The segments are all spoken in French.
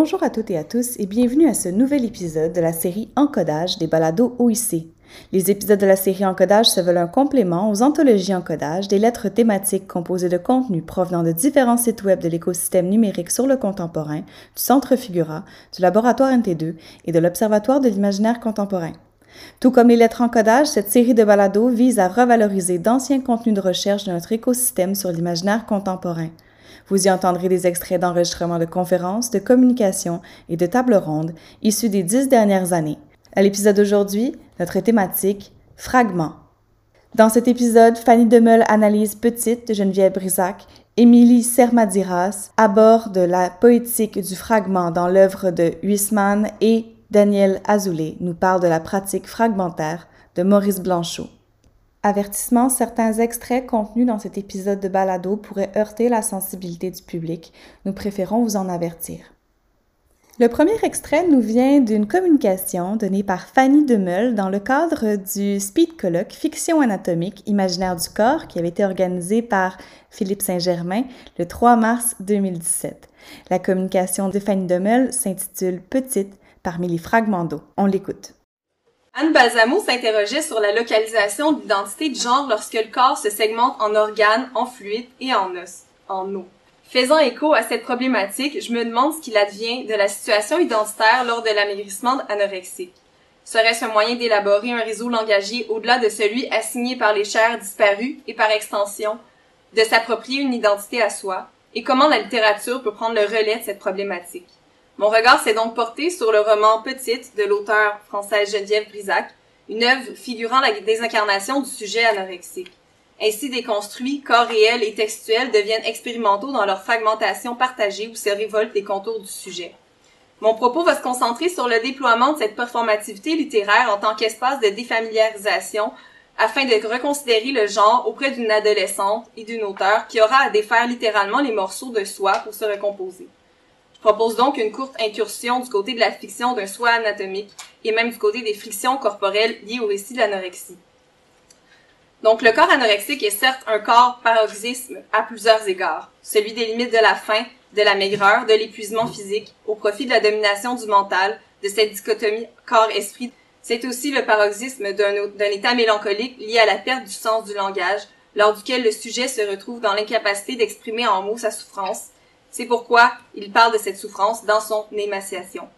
Bonjour à toutes et à tous et bienvenue à ce nouvel épisode de la série Encodage des balados OIC. Les épisodes de la série Encodage se veulent un complément aux anthologies Encodage, des lettres thématiques composées de contenus provenant de différents sites web de l'écosystème numérique sur le contemporain, du Centre Figura, du Laboratoire NT2 et de l'Observatoire de l'imaginaire contemporain. Tout comme les lettres encodage, cette série de balados vise à revaloriser d'anciens contenus de recherche de notre écosystème sur l'imaginaire contemporain. Vous y entendrez des extraits d'enregistrements de conférences, de communications et de tables rondes issus des dix dernières années. À l'épisode d'aujourd'hui, notre thématique Fragments. Dans cet épisode, Fanny Demeul analyse Petite de Geneviève Brisac, Émilie Sermadiras aborde la poétique du fragment dans l'œuvre de Huisman et Daniel Azoulay nous parle de la pratique fragmentaire de Maurice Blanchot. Avertissement, certains extraits contenus dans cet épisode de balado pourraient heurter la sensibilité du public. Nous préférons vous en avertir. Le premier extrait nous vient d'une communication donnée par Fanny Demeul dans le cadre du Speed Colloque Fiction anatomique imaginaire du corps qui avait été organisé par Philippe Saint-Germain le 3 mars 2017. La communication de Fanny Demeul s'intitule Petite parmi les fragments d'eau. On l'écoute. Anne Balsamo s'interrogeait sur la localisation de l'identité de genre lorsque le corps se segmente en organes, en fluides et en os, en eau. Faisant écho à cette problématique, je me demande ce qu'il advient de la situation identitaire lors de l'amaigrissement anorexique. Serait-ce un moyen d'élaborer un réseau langagier au-delà de celui assigné par les chairs disparues et par extension, de s'approprier une identité à soi, et comment la littérature peut prendre le relais de cette problématique? Mon regard s'est donc porté sur le roman Petite de l'auteur française Geneviève Brisac, une œuvre figurant la désincarnation du sujet anorexique. Ainsi déconstruits, corps réels et textuels deviennent expérimentaux dans leur fragmentation partagée où se révoltent les contours du sujet. Mon propos va se concentrer sur le déploiement de cette performativité littéraire en tant qu'espace de défamiliarisation afin de reconsidérer le genre auprès d'une adolescente et d'une auteure qui aura à défaire littéralement les morceaux de soi pour se recomposer. Propose donc une courte incursion du côté de la fiction d'un soi anatomique et même du côté des frictions corporelles liées au récit de l'anorexie. Donc le corps anorexique est certes un corps paroxysme à plusieurs égards, celui des limites de la faim, de la maigreur, de l'épuisement physique, au profit de la domination du mental, de cette dichotomie corps-esprit. C'est aussi le paroxysme d'un état mélancolique lié à la perte du sens du langage, lors duquel le sujet se retrouve dans l'incapacité d'exprimer en mots sa souffrance, c'est pourquoi il parle de cette souffrance dans son émaciation.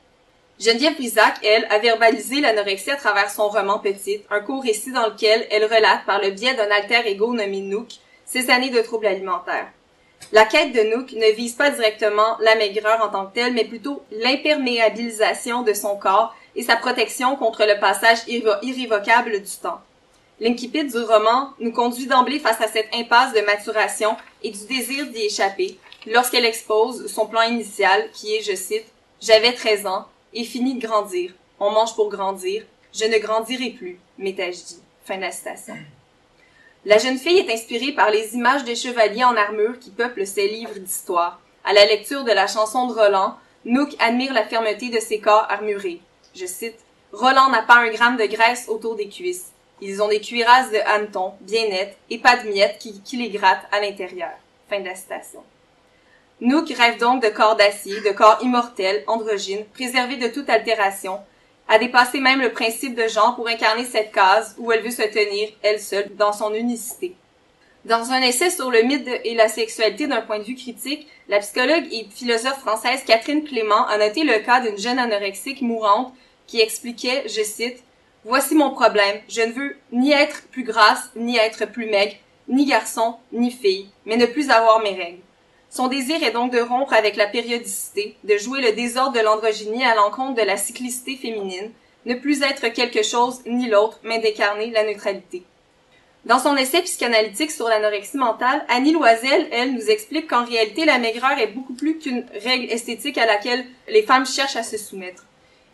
Geneviève Brisac, elle, a verbalisé l'anorexie à travers son roman Petite, un court récit dans lequel elle relate, par le biais d'un alter ego nommé Nook, ses années de troubles alimentaires. La quête de Nook ne vise pas directement la maigreur en tant que telle, mais plutôt l'imperméabilisation de son corps et sa protection contre le passage irrévocable du temps. L'incipit du roman nous conduit d'emblée face à cette impasse de maturation et du désir d'y échapper, lorsqu'elle expose son plan initial qui est, je cite, J'avais 13 ans et fini de grandir. On mange pour grandir. Je ne grandirai plus, m'étais-je dit. Fin de la citation. La jeune fille est inspirée par les images des chevaliers en armure qui peuplent ses livres d'histoire. À la lecture de la chanson de Roland, Nook admire la fermeté de ses corps armurés. Je cite, Roland n'a pas un gramme de graisse autour des cuisses. Ils ont des cuirasses de hannetons, bien nettes, et pas de miettes qui, qui les grattent à l'intérieur. Fin de la citation. Nook rêve donc de corps d'acier, de corps immortel, androgyne, préservé de toute altération, à dépasser même le principe de genre pour incarner cette case où elle veut se tenir, elle seule, dans son unicité. Dans un essai sur le mythe et la sexualité d'un point de vue critique, la psychologue et philosophe française Catherine Clément a noté le cas d'une jeune anorexique mourante qui expliquait, je cite, Voici mon problème, je ne veux ni être plus grasse, ni être plus maigre, ni garçon, ni fille, mais ne plus avoir mes règles. Son désir est donc de rompre avec la périodicité, de jouer le désordre de l'androgynie à l'encontre de la cyclicité féminine, ne plus être quelque chose ni l'autre, mais d'incarner la neutralité. Dans son essai psychanalytique sur l'anorexie mentale, Annie Loisel, elle, nous explique qu'en réalité, la maigreur est beaucoup plus qu'une règle esthétique à laquelle les femmes cherchent à se soumettre.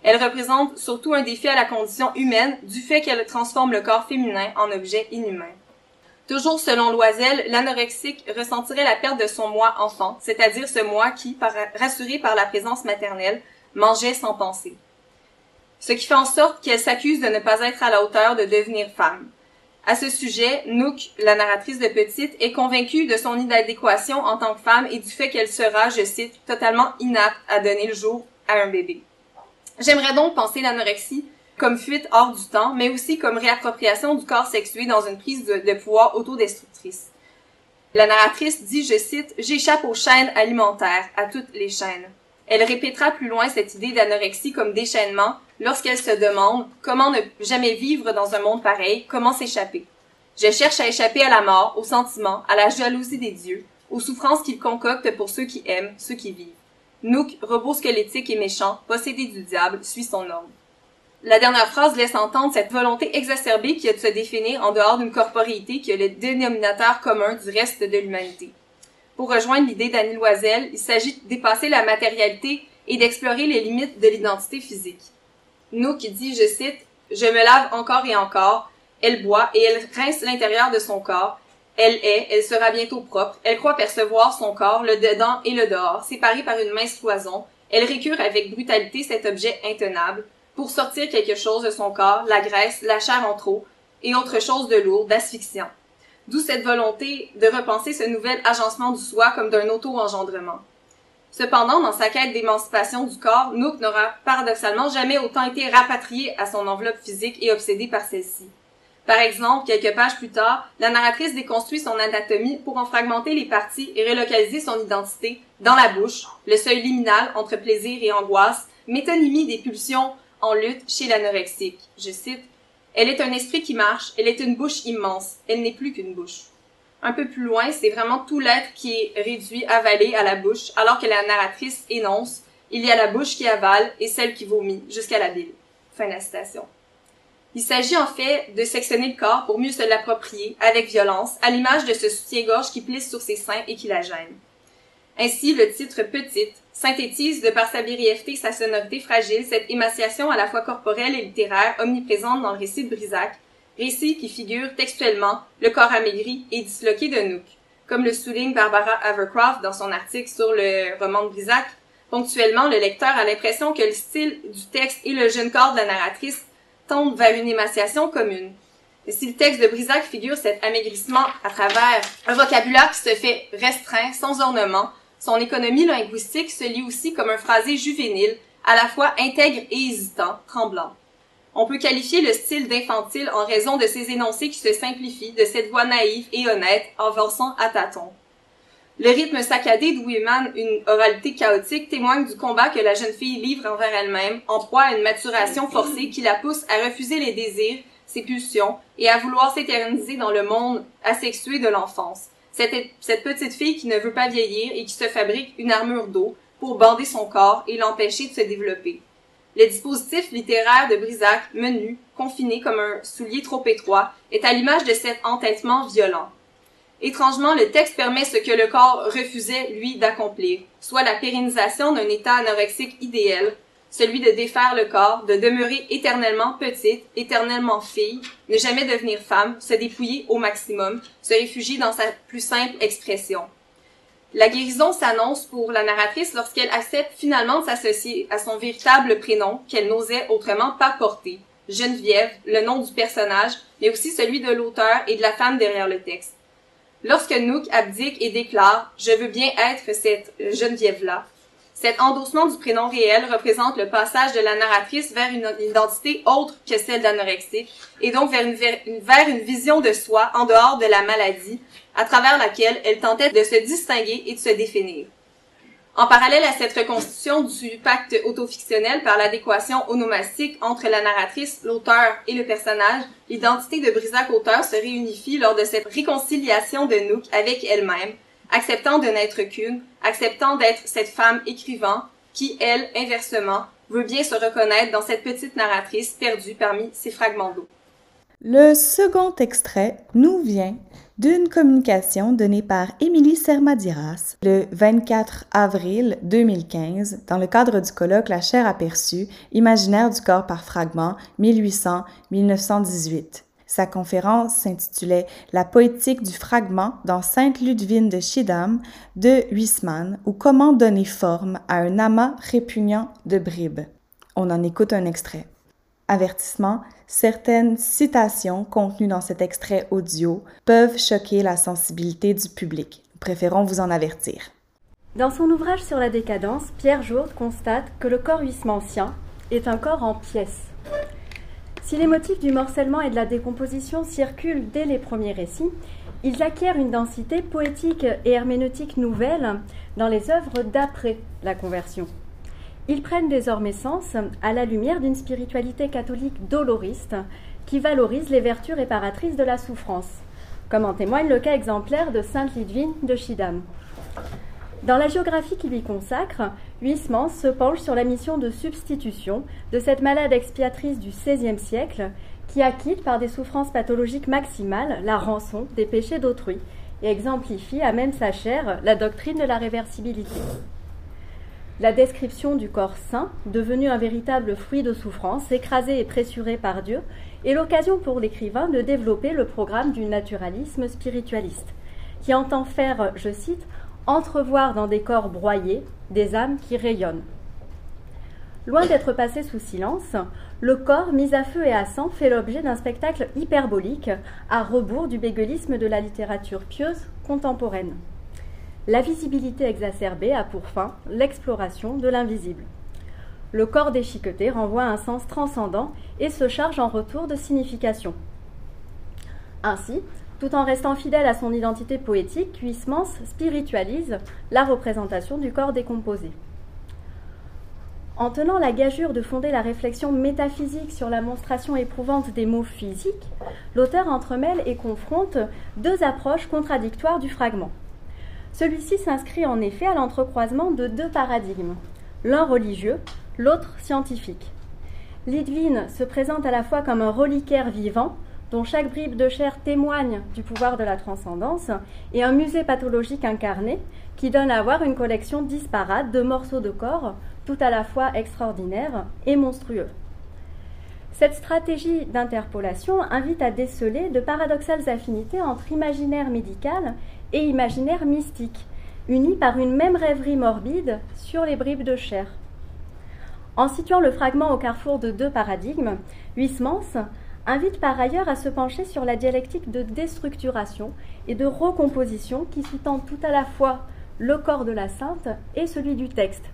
Elle représente surtout un défi à la condition humaine du fait qu'elle transforme le corps féminin en objet inhumain. Toujours selon Loisel, l'anorexique ressentirait la perte de son moi enfant, c'est-à-dire ce moi qui, rassuré par la présence maternelle, mangeait sans penser. Ce qui fait en sorte qu'elle s'accuse de ne pas être à la hauteur de devenir femme. À ce sujet, Nook, la narratrice de Petite, est convaincue de son inadéquation en tant que femme et du fait qu'elle sera, je cite, totalement inapte à donner le jour à un bébé. J'aimerais donc penser l'anorexie comme fuite hors du temps, mais aussi comme réappropriation du corps sexué dans une prise de, pouvoir autodestructrice. La narratrice dit, je cite, J'échappe aux chaînes alimentaires, à toutes les chaînes. Elle répétera plus loin cette idée d'anorexie comme déchaînement lorsqu'elle se demande comment ne jamais vivre dans un monde pareil, comment s'échapper. Je cherche à échapper à la mort, aux sentiments, à la jalousie des dieux, aux souffrances qu'ils concoctent pour ceux qui aiment, ceux qui vivent. Nook, robot squelettique et méchant, possédé du diable, suit son ordre. La dernière phrase laisse entendre cette volonté exacerbée qui a de se définir en dehors d'une corporéité qui est le dénominateur commun du reste de l'humanité. Pour rejoindre l'idée d'Annie Loisel, il s'agit de dépasser la matérialité et d'explorer les limites de l'identité physique. Nook dit, je cite, Je me lave encore et encore, elle boit et elle rince l'intérieur de son corps, elle est, elle sera bientôt propre, elle croit percevoir son corps, le dedans et le dehors, séparés par une mince cloison, elle récure avec brutalité cet objet intenable, pour sortir quelque chose de son corps, la graisse, la chair en trop, et autre chose de lourd, d'asphyxiant. D'où cette volonté de repenser ce nouvel agencement du soi comme d'un auto-engendrement. Cependant, dans sa quête d'émancipation du corps, Nook n'aura paradoxalement jamais autant été rapatrié à son enveloppe physique et obsédé par celle-ci. Par exemple, quelques pages plus tard, la narratrice déconstruit son anatomie pour en fragmenter les parties et relocaliser son identité dans la bouche, le seuil liminal entre plaisir et angoisse, métonymie des pulsions en lutte chez l'anorexique. Je cite, Elle est un esprit qui marche, elle est une bouche immense, elle n'est plus qu'une bouche. Un peu plus loin, c'est vraiment tout l'être qui est réduit, avalé à la bouche, alors que la narratrice énonce, il y a la bouche qui avale et celle qui vomit, jusqu'à la bile. Fin de la citation. Il s'agit en fait de sectionner le corps pour mieux se l'approprier, avec violence, à l'image de ce soutien-gorge qui plisse sur ses seins et qui la gêne. Ainsi, le titre Petite synthétise de par sa brièveté et sa sonorité fragile cette émaciation à la fois corporelle et littéraire omniprésente dans le récit de Brisac, récit qui figure textuellement le corps amaigri et disloqué de Nook. Comme le souligne Barbara Avercroft dans son article sur le roman de Brisac, ponctuellement, le lecteur a l'impression que le style du texte et le jeune corps de la narratrice tendent vers une émaciation commune. Et si le texte de Brisac figure cet amaigrissement à travers un vocabulaire qui se fait restreint, sans ornement, son économie linguistique se lit aussi comme un phrasé juvénile, à la fois intègre et hésitant, tremblant. On peut qualifier le style d'infantile en raison de ses énoncés qui se simplifient, de cette voix naïve et honnête, avançant à tâtons. Le rythme saccadé d'où émane une oralité chaotique témoigne du combat que la jeune fille livre envers elle-même, en proie à une maturation forcée qui la pousse à refuser les désirs, ses pulsions, et à vouloir s'éterniser dans le monde asexué de l'enfance. Cette, petite fille qui ne veut pas vieillir et qui se fabrique une armure d'eau pour bander son corps et l'empêcher de se développer. Le dispositif littéraire de Brisac, menu, confiné comme un soulier trop étroit, est à l'image de cet entêtement violent. Étrangement, le texte permet ce que le corps refusait, lui, d'accomplir, soit la pérennisation d'un état anorexique idéal, celui de défaire le corps, de demeurer éternellement petite, éternellement fille, ne jamais devenir femme, se dépouiller au maximum, se réfugier dans sa plus simple expression. La guérison s'annonce pour la narratrice lorsqu'elle accepte finalement de s'associer à son véritable prénom qu'elle n'osait autrement pas porter, Geneviève, le nom du personnage, mais aussi celui de l'auteur et de la femme derrière le texte. Lorsque Nook abdique et déclare « Je veux bien être cette Geneviève-là », cet endossement du prénom réel représente le passage de la narratrice vers une identité autre que celle d'anorexie et donc vers une, vers une vision de soi en dehors de la maladie à travers laquelle elle tentait de se distinguer et de se définir. En parallèle à cette reconstitution du pacte autofictionnel par l'adéquation onomastique entre la narratrice, l'auteur et le personnage, l'identité de Brisac-auteur se réunifie lors de cette réconciliation de Nook avec elle-même, acceptant de n'être qu'une, acceptant d'être cette femme écrivant qui, elle, inversement, veut bien se reconnaître dans cette petite narratrice perdue parmi ces fragments d'eau. Le second extrait nous vient d'une communication donnée par Émilie Sermadiras le 24 avril 2015 dans le cadre du colloque La chair aperçue, imaginaire du corps par fragments 1800-1918. Sa conférence s'intitulait La poétique du fragment dans Sainte Ludwine de Schiedam de Huysman ou Comment donner forme à un amas répugnant de bribes. On en écoute un extrait. Avertissement, certaines citations contenues dans cet extrait audio peuvent choquer la sensibilité du public. Nous préférons vous en avertir. Dans son ouvrage sur la décadence, Pierre Jourde constate que le corps huysmancien est un corps en pièces. Si les motifs du morcellement et de la décomposition circulent dès les premiers récits, ils acquièrent une densité poétique et herméneutique nouvelle dans les œuvres d'après la conversion. Ils prennent désormais sens à la lumière d'une spiritualité catholique doloriste qui valorise les vertus réparatrices de la souffrance, comme en témoigne le cas exemplaire de Sainte Lidwine de Schiedam. Dans la géographie qu'il lui consacre, Huysmans se penche sur la mission de substitution de cette malade expiatrice du XVIe siècle qui acquitte par des souffrances pathologiques maximales la rançon des péchés d'autrui et exemplifie à même sa chair la doctrine de la réversibilité. La description du corps saint, devenu un véritable fruit de souffrance, écrasé et pressuré par Dieu, est l'occasion pour l'écrivain de développer le programme du naturalisme spiritualiste, qui entend faire, je cite, entrevoir dans des corps broyés des âmes qui rayonnent. Loin d'être passé sous silence, le corps mis à feu et à sang fait l'objet d'un spectacle hyperbolique à rebours du bégueulisme de la littérature pieuse contemporaine. La visibilité exacerbée a pour fin l'exploration de l'invisible. Le corps déchiqueté renvoie un sens transcendant et se charge en retour de signification. Ainsi, tout en restant fidèle à son identité poétique, Huysmans spiritualise la représentation du corps décomposé. En tenant la gageure de fonder la réflexion métaphysique sur la monstration éprouvante des mots physiques, l'auteur entremêle et confronte deux approches contradictoires du fragment. Celui-ci s'inscrit en effet à l'entrecroisement de deux paradigmes, l'un religieux, l'autre scientifique. Lidwin se présente à la fois comme un reliquaire vivant, dont chaque bribe de chair témoigne du pouvoir de la transcendance, et un musée pathologique incarné, qui donne à voir une collection disparate de morceaux de corps, tout à la fois extraordinaires et monstrueux. Cette stratégie d'interpolation invite à déceler de paradoxales affinités entre imaginaire médical et imaginaire mystique, unis par une même rêverie morbide sur les bribes de chair. En situant le fragment au carrefour de deux paradigmes, Huysmans invite par ailleurs à se pencher sur la dialectique de déstructuration et de recomposition qui sous-tend tout à la fois le corps de la sainte et celui du texte.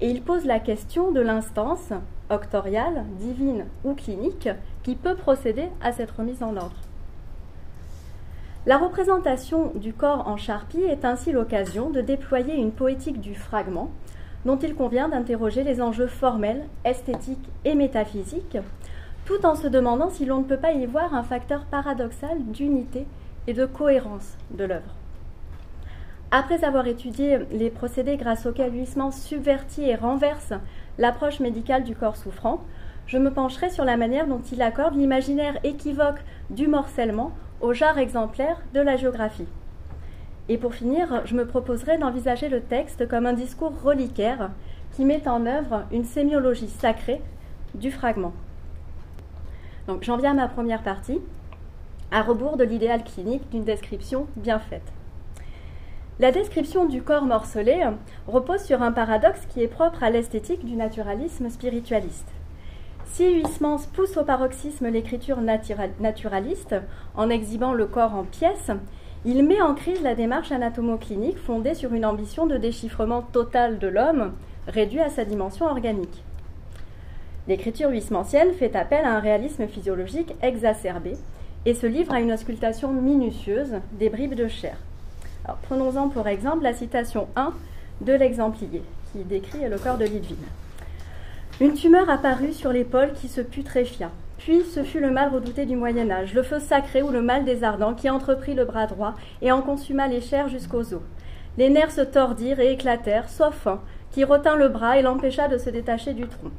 Et il pose la question de l'instance, octoriale, divine ou clinique, qui peut procéder à cette remise en ordre. La représentation du corps en charpie est ainsi l'occasion de déployer une poétique du fragment dont il convient d'interroger les enjeux formels, esthétiques et métaphysiques, tout en se demandant si l'on ne peut pas y voir un facteur paradoxal d'unité et de cohérence de l'œuvre. Après avoir étudié les procédés grâce auxquels Huysmans subvertit et renverse l'approche médicale du corps souffrant, je me pencherai sur la manière dont il accorde l'imaginaire équivoque du morcellement au genre exemplaire de la géographie. Et pour finir, je me proposerai d'envisager le texte comme un discours reliquaire qui met en œuvre une sémiologie sacrée du fragment. Donc j'en viens à ma première partie, à rebours de l'idéal clinique d'une description bien faite. La description du corps morcelé repose sur un paradoxe qui est propre à l'esthétique du naturalisme spiritualiste. Si Huysmans pousse au paroxysme l'écriture naturaliste en exhibant le corps en pièces, il met en crise la démarche anatomoclinique fondée sur une ambition de déchiffrement total de l'homme, réduit à sa dimension organique. L'écriture huysmansienne fait appel à un réalisme physiologique exacerbé et se livre à une auscultation minutieuse des bribes de chair prenons-en pour exemple la citation 1 de l'exemplier, qui décrit le corps de Lidwin. Une tumeur apparut sur l'épaule qui se putréfia. Puis ce fut le mal redouté du Moyen Âge, le feu sacré ou le mal des ardents qui entreprit le bras droit et en consuma les chairs jusqu'aux os. Les nerfs se tordirent et éclatèrent, sauf un, qui retint le bras et l'empêcha de se détacher du tronc.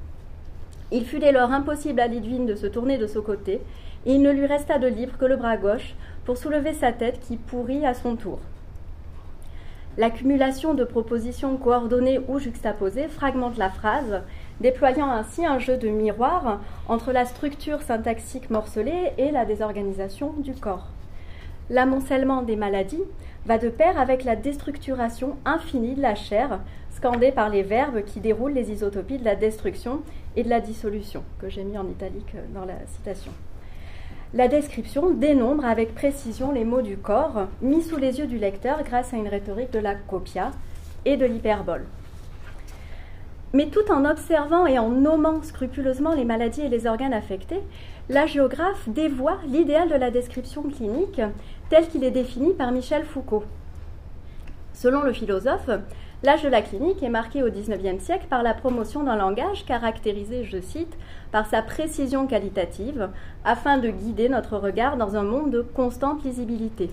Il fut dès lors impossible à Lidwin de se tourner de ce côté, et il ne lui resta de libre que le bras gauche pour soulever sa tête qui pourrit à son tour. L'accumulation de propositions coordonnées ou juxtaposées fragmente la phrase, déployant ainsi un jeu de miroir entre la structure syntaxique morcelée et la désorganisation du corps. L'amoncellement des maladies va de pair avec la déstructuration infinie de la chair, scandée par les verbes qui déroulent les isotopies de la destruction et de la dissolution, que j'ai mis en italique dans la citation. La description dénombre avec précision les mots du corps mis sous les yeux du lecteur grâce à une rhétorique de la copia et de l'hyperbole. Mais tout en observant et en nommant scrupuleusement les maladies et les organes affectés, la géographe dévoie l'idéal de la description clinique tel qu'il est défini par Michel Foucault. Selon le philosophe, L'âge de la clinique est marqué au XIXe siècle par la promotion d'un langage caractérisé, je cite, par sa précision qualitative, afin de guider notre regard dans un monde de constante lisibilité.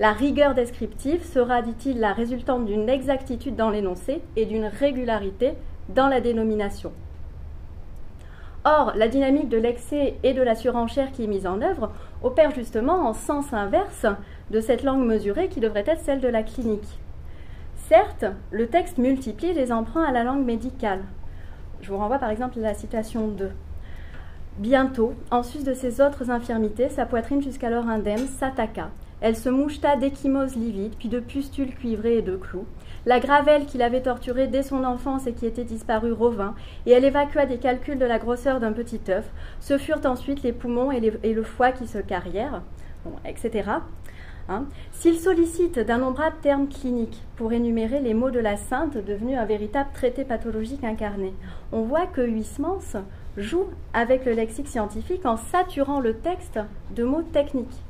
La rigueur descriptive sera, dit-il, la résultante d'une exactitude dans l'énoncé et d'une régularité dans la dénomination. Or, la dynamique de l'excès et de la surenchère qui est mise en œuvre opère justement en sens inverse de cette langue mesurée qui devrait être celle de la clinique. Certes, le texte multiplie les emprunts à la langue médicale. Je vous renvoie par exemple à la citation 2. Bientôt, en sus de ses autres infirmités, sa poitrine jusqu'alors indemne s'attaqua. Elle se moucheta d'échymoses livides, puis de pustules cuivrées et de clous. La gravelle qui l'avait torturée dès son enfance et qui était disparue revint, et elle évacua des calculs de la grosseur d'un petit œuf. Ce furent ensuite les poumons et, le foie qui se carrièrent, etc. Hein. S'il sollicite d'innombrables termes cliniques pour énumérer les mots de la sainte devenus un véritable traité pathologique incarné, on voit que Huysmans joue avec le lexique scientifique en saturant le texte de mots techniques.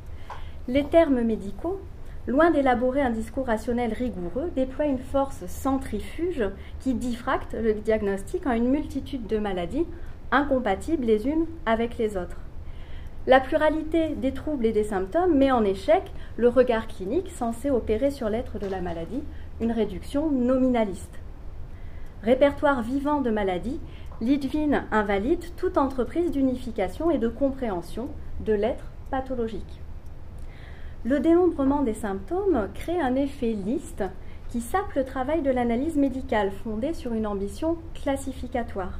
Les termes médicaux, loin d'élaborer un discours rationnel rigoureux, déploient une force centrifuge qui diffracte le diagnostic en une multitude de maladies incompatibles les unes avec les autres. La pluralité des troubles et des symptômes met en échec le regard clinique censé opérer sur l'être de la maladie, une réduction nominaliste. Répertoire vivant de maladies, Lidvin invalide toute entreprise d'unification et de compréhension de l'être pathologique. Le dénombrement des symptômes crée un effet liste qui sape le travail de l'analyse médicale fondée sur une ambition classificatoire.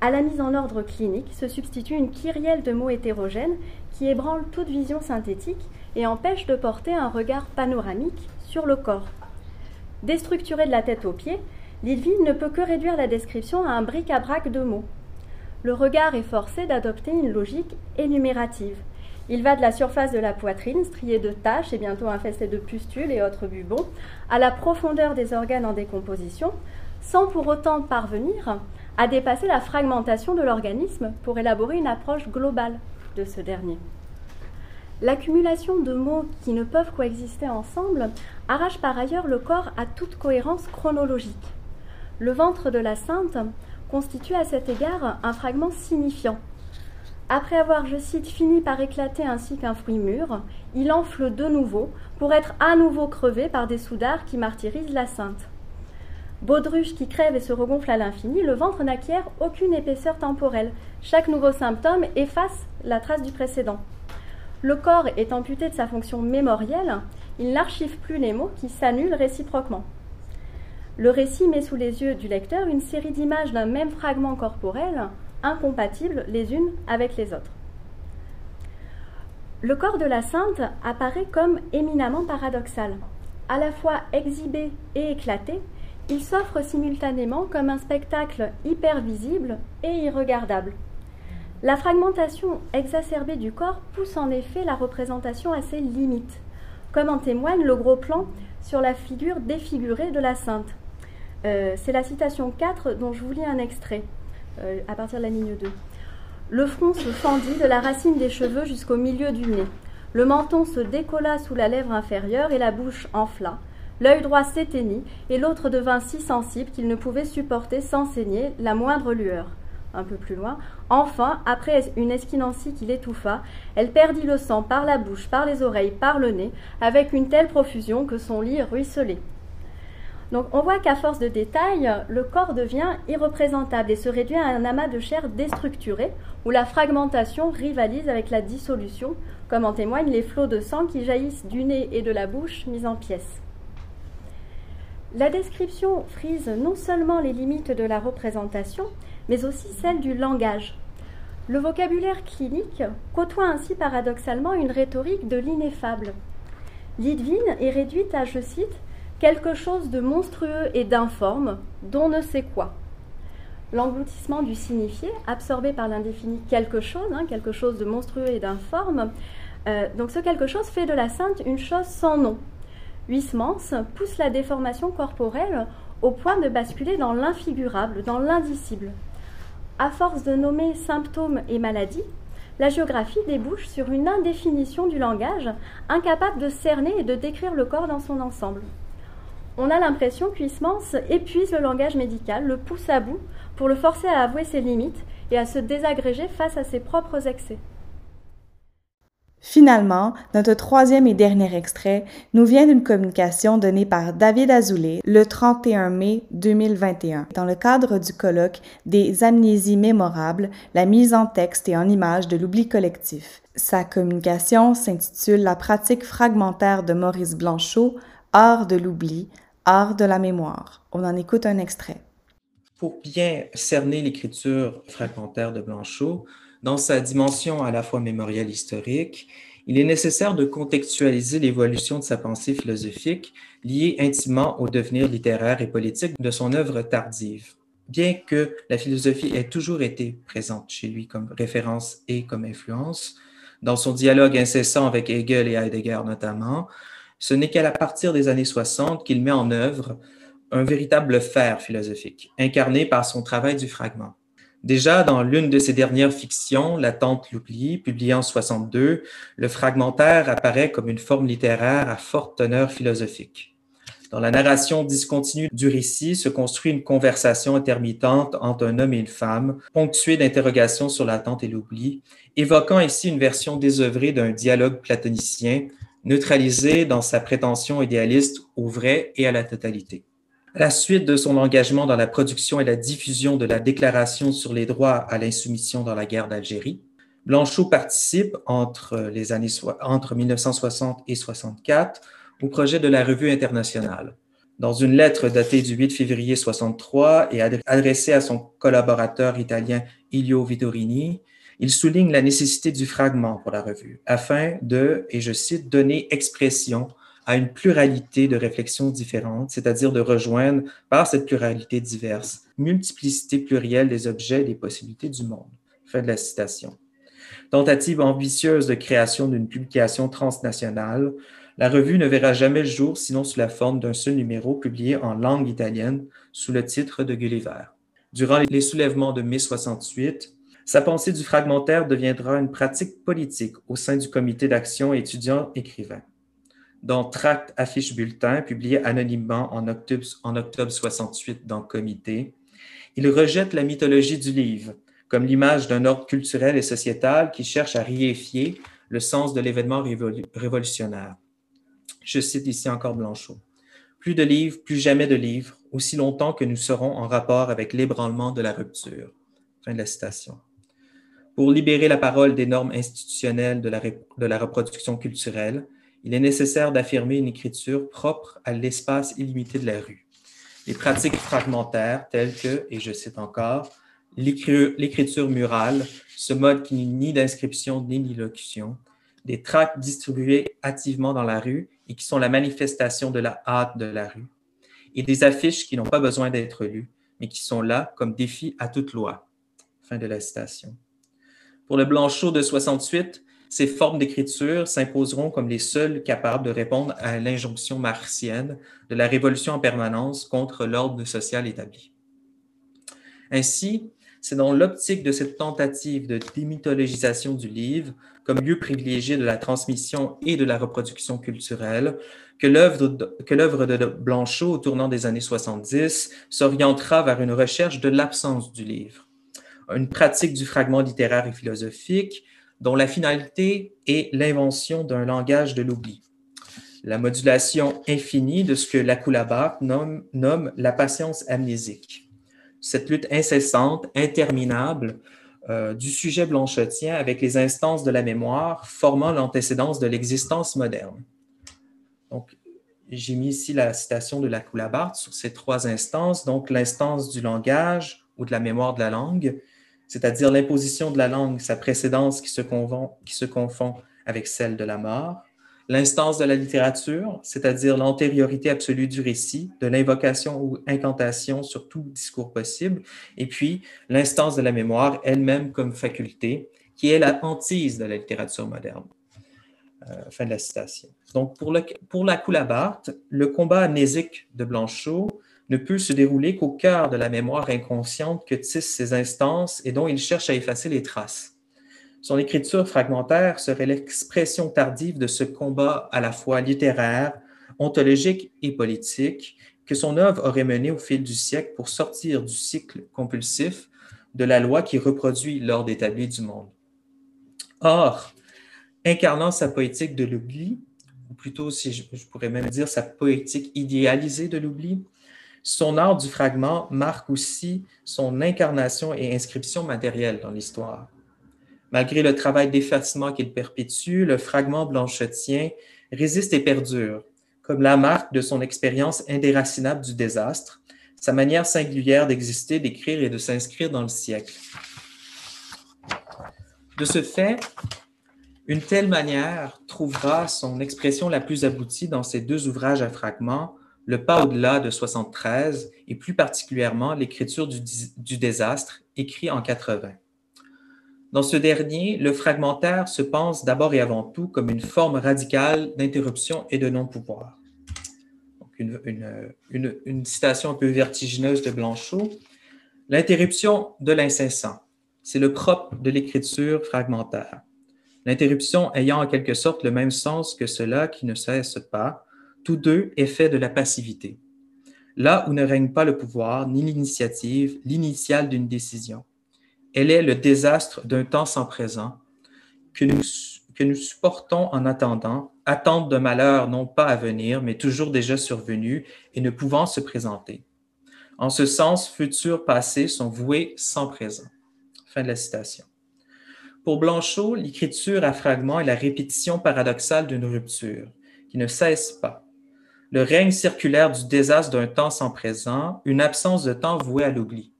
À la mise en ordre clinique se substitue une kyrielle de mots hétérogènes qui ébranle toute vision synthétique et empêche de porter un regard panoramique sur le corps. Déstructuré de la tête aux pieds, Lidville ne peut que réduire la description à un bric-à-brac de mots. Le regard est forcé d'adopter une logique énumérative. Il va de la surface de la poitrine, striée de taches et bientôt infestée de pustules et autres bubons, à la profondeur des organes en décomposition, sans pour autant parvenir à dépasser la fragmentation de l'organisme pour élaborer une approche globale de ce dernier. L'accumulation de mots qui ne peuvent coexister ensemble arrache par ailleurs le corps à toute cohérence chronologique. Le ventre de la sainte constitue à cet égard un fragment signifiant. Après avoir, je cite, fini par éclater ainsi qu'un fruit mûr, il enfle de nouveau pour être à nouveau crevé par des soudards qui martyrisent la sainte. Baudruche qui crève et se regonfle à l'infini, le ventre n'acquiert aucune épaisseur temporelle. Chaque nouveau symptôme efface la trace du précédent. Le corps est amputé de sa fonction mémorielle, il n'archive plus les mots qui s'annulent réciproquement. Le récit met sous les yeux du lecteur une série d'images d'un même fragment corporel, incompatibles les unes avec les autres. Le corps de la sainte apparaît comme éminemment paradoxal, à la fois exhibé et éclaté, il s'offre simultanément comme un spectacle hyper visible et irregardable. La fragmentation exacerbée du corps pousse en effet la représentation à ses limites, comme en témoigne le gros plan sur la figure défigurée de la sainte. Euh, c'est la citation 4 dont je vous lis un extrait euh, à partir de la ligne 2. Le front se fendit de la racine des cheveux jusqu'au milieu du nez. Le menton se décolla sous la lèvre inférieure et la bouche enfla. L'œil droit s'éteignit et l'autre devint si sensible qu'il ne pouvait supporter sans saigner la moindre lueur. Un peu plus loin, enfin, après une esquinancie qui l'étouffa, elle perdit le sang par la bouche, par les oreilles, par le nez, avec une telle profusion que son lit ruisselait. Donc on voit qu'à force de détails, le corps devient irreprésentable et se réduit à un amas de chair déstructuré, où la fragmentation rivalise avec la dissolution, comme en témoignent les flots de sang qui jaillissent du nez et de la bouche mis en pièces. La description frise non seulement les limites de la représentation, mais aussi celles du langage. Le vocabulaire clinique côtoie ainsi paradoxalement une rhétorique de l'ineffable. Lidvine est réduite à, je cite, quelque chose de monstrueux et d'informe, dont ne sait quoi. L'engloutissement du signifié, absorbé par l'indéfini quelque chose, hein, quelque chose de monstrueux et d'informe, euh, donc ce quelque chose fait de la sainte une chose sans nom. Huysmans pousse la déformation corporelle au point de basculer dans l'infigurable, dans l'indicible. À force de nommer symptômes et maladies, la géographie débouche sur une indéfinition du langage, incapable de cerner et de décrire le corps dans son ensemble. On a l'impression qu'Huysmans épuise le langage médical, le pousse à bout pour le forcer à avouer ses limites et à se désagréger face à ses propres excès. Finalement, notre troisième et dernier extrait nous vient d'une communication donnée par David Azoulay le 31 mai 2021 dans le cadre du colloque des amnésies mémorables, la mise en texte et en image de l'oubli collectif. Sa communication s'intitule La pratique fragmentaire de Maurice Blanchot, Art de l'oubli, Art de la mémoire. On en écoute un extrait. Pour bien cerner l'écriture fragmentaire de Blanchot, dans sa dimension à la fois mémorielle historique, il est nécessaire de contextualiser l'évolution de sa pensée philosophique liée intimement au devenir littéraire et politique de son œuvre tardive. Bien que la philosophie ait toujours été présente chez lui comme référence et comme influence, dans son dialogue incessant avec Hegel et Heidegger notamment, ce n'est qu'à partir des années 60 qu'il met en œuvre un véritable fer philosophique, incarné par son travail du fragment. Déjà, dans l'une de ses dernières fictions, La Tante l'oubli, publiée en 62, le fragmentaire apparaît comme une forme littéraire à forte teneur philosophique. Dans la narration discontinue du récit se construit une conversation intermittente entre un homme et une femme, ponctuée d'interrogations sur l'attente et l'oubli, évoquant ici une version désœuvrée d'un dialogue platonicien, neutralisé dans sa prétention idéaliste au vrai et à la totalité. À la suite de son engagement dans la production et la diffusion de la Déclaration sur les droits à l'insoumission dans la guerre d'Algérie, Blanchot participe entre, les années, entre 1960 et 64 au projet de la Revue internationale. Dans une lettre datée du 8 février 63 et adressée à son collaborateur italien Ilio Vittorini, il souligne la nécessité du fragment pour la revue, afin de, et je cite, donner expression à une pluralité de réflexions différentes, c'est-à-dire de rejoindre par cette pluralité diverse, multiplicité plurielle des objets et des possibilités du monde. Fin de la citation. Tentative ambitieuse de création d'une publication transnationale, la revue ne verra jamais le jour sinon sous la forme d'un seul numéro publié en langue italienne sous le titre de Gulliver. Durant les soulèvements de mai 68, sa pensée du fragmentaire deviendra une pratique politique au sein du comité d'action étudiant-écrivain dont Tract affiche bulletin, publié anonymement en octobre, en octobre 68 dans Comité. Il rejette la mythologie du livre comme l'image d'un ordre culturel et sociétal qui cherche à réifier le sens de l'événement révolutionnaire. Je cite ici encore Blanchot. Plus de livres, plus jamais de livres, aussi longtemps que nous serons en rapport avec l'ébranlement de la rupture. Fin de la citation. Pour libérer la parole des normes institutionnelles de la, reproduction culturelle, il est nécessaire d'affirmer une écriture propre à l'espace illimité de la rue. Les pratiques fragmentaires telles que, et je cite encore, l'écriture murale, ce mode qui n'est ni d'inscription ni d'élocution, des tracts distribués activement dans la rue et qui sont la manifestation de la hâte de la rue, et des affiches qui n'ont pas besoin d'être lues, mais qui sont là comme défi à toute loi. Fin de la citation. Pour le Blanchot de 68, ces formes d'écriture s'imposeront comme les seules capables de répondre à l'injonction martienne de la révolution en permanence contre l'ordre social établi. Ainsi, c'est dans l'optique de cette tentative de démythologisation du livre comme lieu privilégié de la transmission et de la reproduction culturelle que l'œuvre de, de Blanchot au tournant des années 70 s'orientera vers une recherche de l'absence du livre, une pratique du fragment littéraire et philosophique dont la finalité est l'invention d'un langage de l'oubli. la modulation infinie de ce que Lacoulabar nomme, nomme la patience amnésique. Cette lutte incessante, interminable, euh, du sujet blanchotien avec les instances de la mémoire formant l'antécédence de l'existence moderne. Donc, j'ai mis ici la citation de la Coulabart sur ces trois instances, donc l'instance du langage ou de la mémoire de la langue, c'est-à-dire l'imposition de la langue, sa précédence qui se, confond avec celle de la mort, l'instance de la littérature, c'est-à-dire l'antériorité absolue du récit, de l'invocation ou incantation sur tout discours possible, et puis l'instance de la mémoire elle-même comme faculté, qui est la hantise de la littérature moderne. Euh, fin de la citation. Donc, pour, pour la Coulabarte, le combat amnésique de Blanchot ne peut se dérouler qu'au cœur de la mémoire inconsciente que tissent ces instances et dont il cherche à effacer les traces. Son écriture fragmentaire serait l'expression tardive de ce combat à la fois littéraire, ontologique et politique que son œuvre aurait mené au fil du siècle pour sortir du cycle compulsif de la loi qui reproduit l'ordre établi du monde. Or, incarnant sa poétique de l'oubli, ou plutôt, si je, je, pourrais même dire sa poétique idéalisée de l'oubli, son art du fragment marque aussi son incarnation et inscription matérielle dans l'histoire. Malgré le travail d'effacement qu'il perpétue, le fragment blanchotien résiste et perdure, comme la marque de son expérience indéracinable du désastre, sa manière singulière d'exister, d'écrire et de s'inscrire dans le siècle. De ce fait, une telle manière trouvera son expression la plus aboutie dans ces deux ouvrages à fragments, Le pas au-delà de 73 et plus particulièrement L'écriture du, désastre, écrit en 80. Dans ce dernier, le fragmentaire se pense d'abord et avant tout comme une forme radicale d'interruption et de non-pouvoir. Une, une, une, citation un peu vertigineuse de Blanchot. L'interruption de l'incessant, c'est le propre de l'écriture fragmentaire. L'interruption ayant en quelque sorte le même sens que cela qui ne cesse pas, tous deux effets de la passivité. Là où ne règne pas le pouvoir, ni l'initiative, l'initiale d'une décision elle est le désastre d'un temps sans présent que nous, supportons en attendant, attente de malheur non pas à venir, mais toujours déjà survenu et ne pouvant se présenter. En ce sens, futur, passé sont voués sans présent. Fin de la citation. Pour Blanchot, l'écriture à fragments est la répétition paradoxale d'une rupture qui ne cesse pas. Le règne circulaire du désastre d'un temps sans présent, une absence de temps vouée à l'oubli.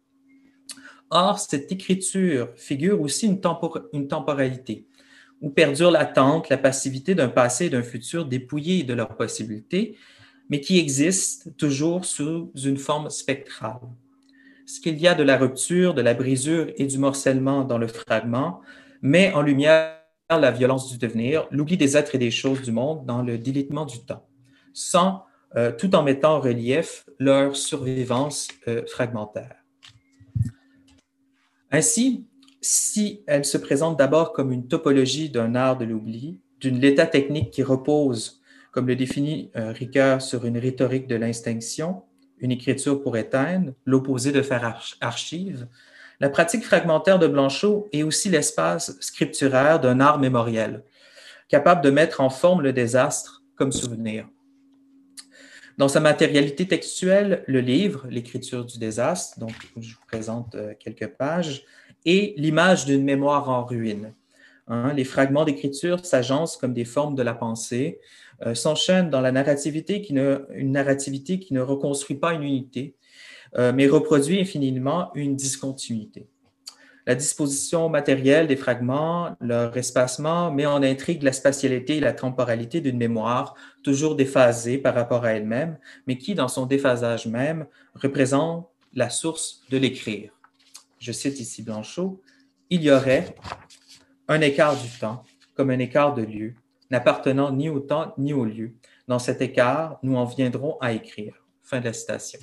Or, cette écriture figure aussi une, temporalité, où perdure l'attente, la passivité d'un passé et d'un futur dépouillés de leurs possibilités, mais qui existent toujours sous une forme spectrale. Ce qu'il y a de la rupture, de la brisure et du morcellement dans le fragment met en lumière la violence du devenir, l'oubli des êtres et des choses du monde dans le délitement du temps, sans, euh, tout en mettant en relief leur survivance euh, fragmentaire. Ainsi, si elle se présente d'abord comme une topologie d'un art de l'oubli, d'une l'état technique qui repose, comme le définit euh, Ricoeur, sur une rhétorique de l'instinction, une écriture pour éteindre, l'opposé de faire archive, la pratique fragmentaire de Blanchot est aussi l'espace scripturaire d'un art mémoriel, capable de mettre en forme le désastre comme souvenir. Dans sa matérialité textuelle, le livre, l'écriture du désastre, donc je vous présente euh, quelques pages, et l'image d'une mémoire en ruine. Hein, les fragments d'écriture s'agencent comme des formes de la pensée, euh, s'enchaînent dans la narrativité qui ne, une narrativité qui ne reconstruit pas une unité, euh, mais reproduit infiniment une discontinuité. La disposition matérielle des fragments, leur espacement met en intrigue la spatialité et la temporalité d'une mémoire toujours déphasée par rapport à elle-même, mais qui, dans son déphasage même, représente la source de l'écrire. Je cite ici Blanchot, Il y aurait un écart du temps, comme un écart de lieu, n'appartenant ni au temps ni au lieu. Dans cet écart, nous en viendrons à écrire. Fin de la citation.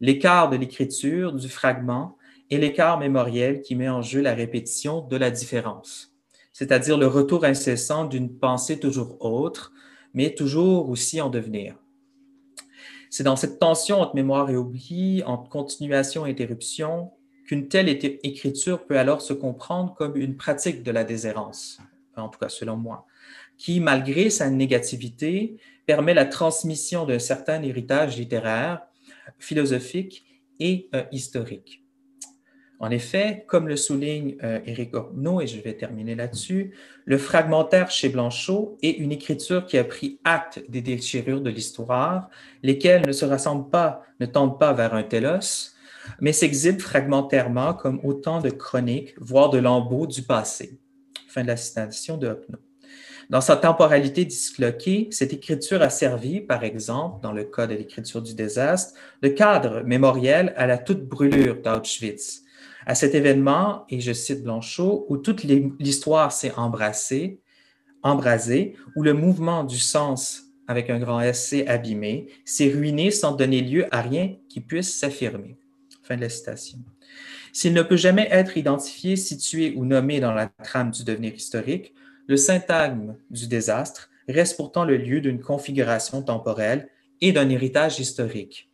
L'écart de l'écriture, du fragment, et l'écart mémoriel qui met en jeu la répétition de la différence, c'est-à-dire le retour incessant d'une pensée toujours autre, mais toujours aussi en devenir. C'est dans cette tension entre mémoire et oubli, entre continuation et interruption, qu'une telle écriture peut alors se comprendre comme une pratique de la déshérence, en tout cas selon moi, qui, malgré sa négativité, permet la transmission d'un certain héritage littéraire, philosophique et euh, historique. En effet, comme le souligne euh, Éric et je vais terminer là-dessus, le fragmentaire chez Blanchot est une écriture qui a pris acte des déchirures de l'histoire, lesquelles ne se rassemblent pas, ne tendent pas vers un télos, mais s'exhibent fragmentairement comme autant de chroniques, voire de lambeaux du passé. Fin de la citation de. Dans sa temporalité disloquée, cette écriture a servi, par exemple, dans le cas de l'écriture du désastre, de cadre mémoriel à la toute brûlure d'Auschwitz, à cet événement, et je cite Blanchot, où toute l'histoire s'est embrassée, embrasée, où le mouvement du sens avec un grand S s'est abîmé, s'est ruiné sans donner lieu à rien qui puisse s'affirmer. Fin de la citation. S'il ne peut jamais être identifié, situé ou nommé dans la trame du devenir historique, le syntagme du désastre reste pourtant le lieu d'une configuration temporelle et d'un héritage historique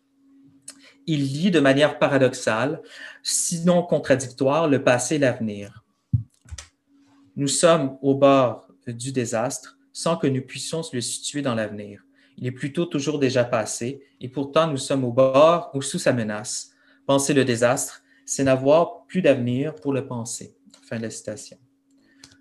il lie de manière paradoxale, sinon contradictoire, le passé et l'avenir. Nous sommes au bord du désastre sans que nous puissions le situer dans l'avenir. Il est plutôt toujours déjà passé et pourtant nous sommes au bord ou sous sa menace. Penser le désastre, c'est n'avoir plus d'avenir pour le penser. Fin de la citation.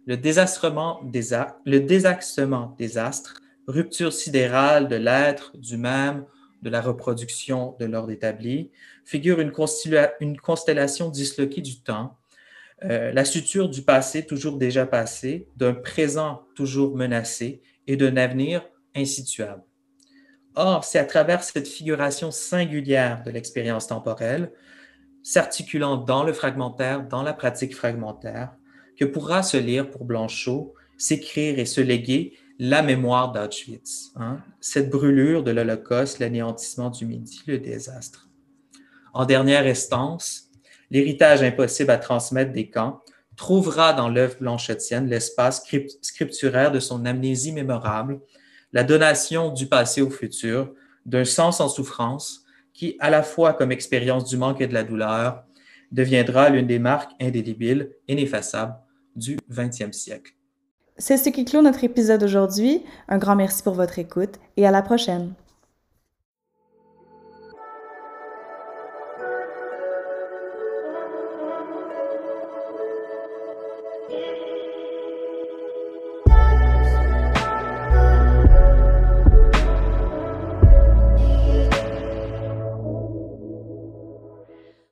Le désastrement, le désaxement des astres, rupture sidérale de l'être, du même, de la reproduction de l'ordre établi, figure une, constellation disloquée du temps, euh, la suture du passé toujours déjà passé, d'un présent toujours menacé et d'un avenir insituable. Or, c'est à travers cette figuration singulière de l'expérience temporelle, s'articulant dans le fragmentaire, dans la pratique fragmentaire, que pourra se lire pour Blanchot, s'écrire et se léguer la mémoire d'Auschwitz, hein, cette brûlure de l'Holocauste, l'anéantissement du Midi, le désastre. En dernière instance, l'héritage impossible à transmettre des camps trouvera dans l'œuvre blanchetienne l'espace scripturaire de son amnésie mémorable, la donation du passé au futur, d'un sens en souffrance qui, à la fois comme expérience du manque et de la douleur, deviendra l'une des marques indélébiles ineffaçables du XXe siècle. C'est ce qui clôt notre épisode aujourd'hui. Un grand merci pour votre écoute et à la prochaine.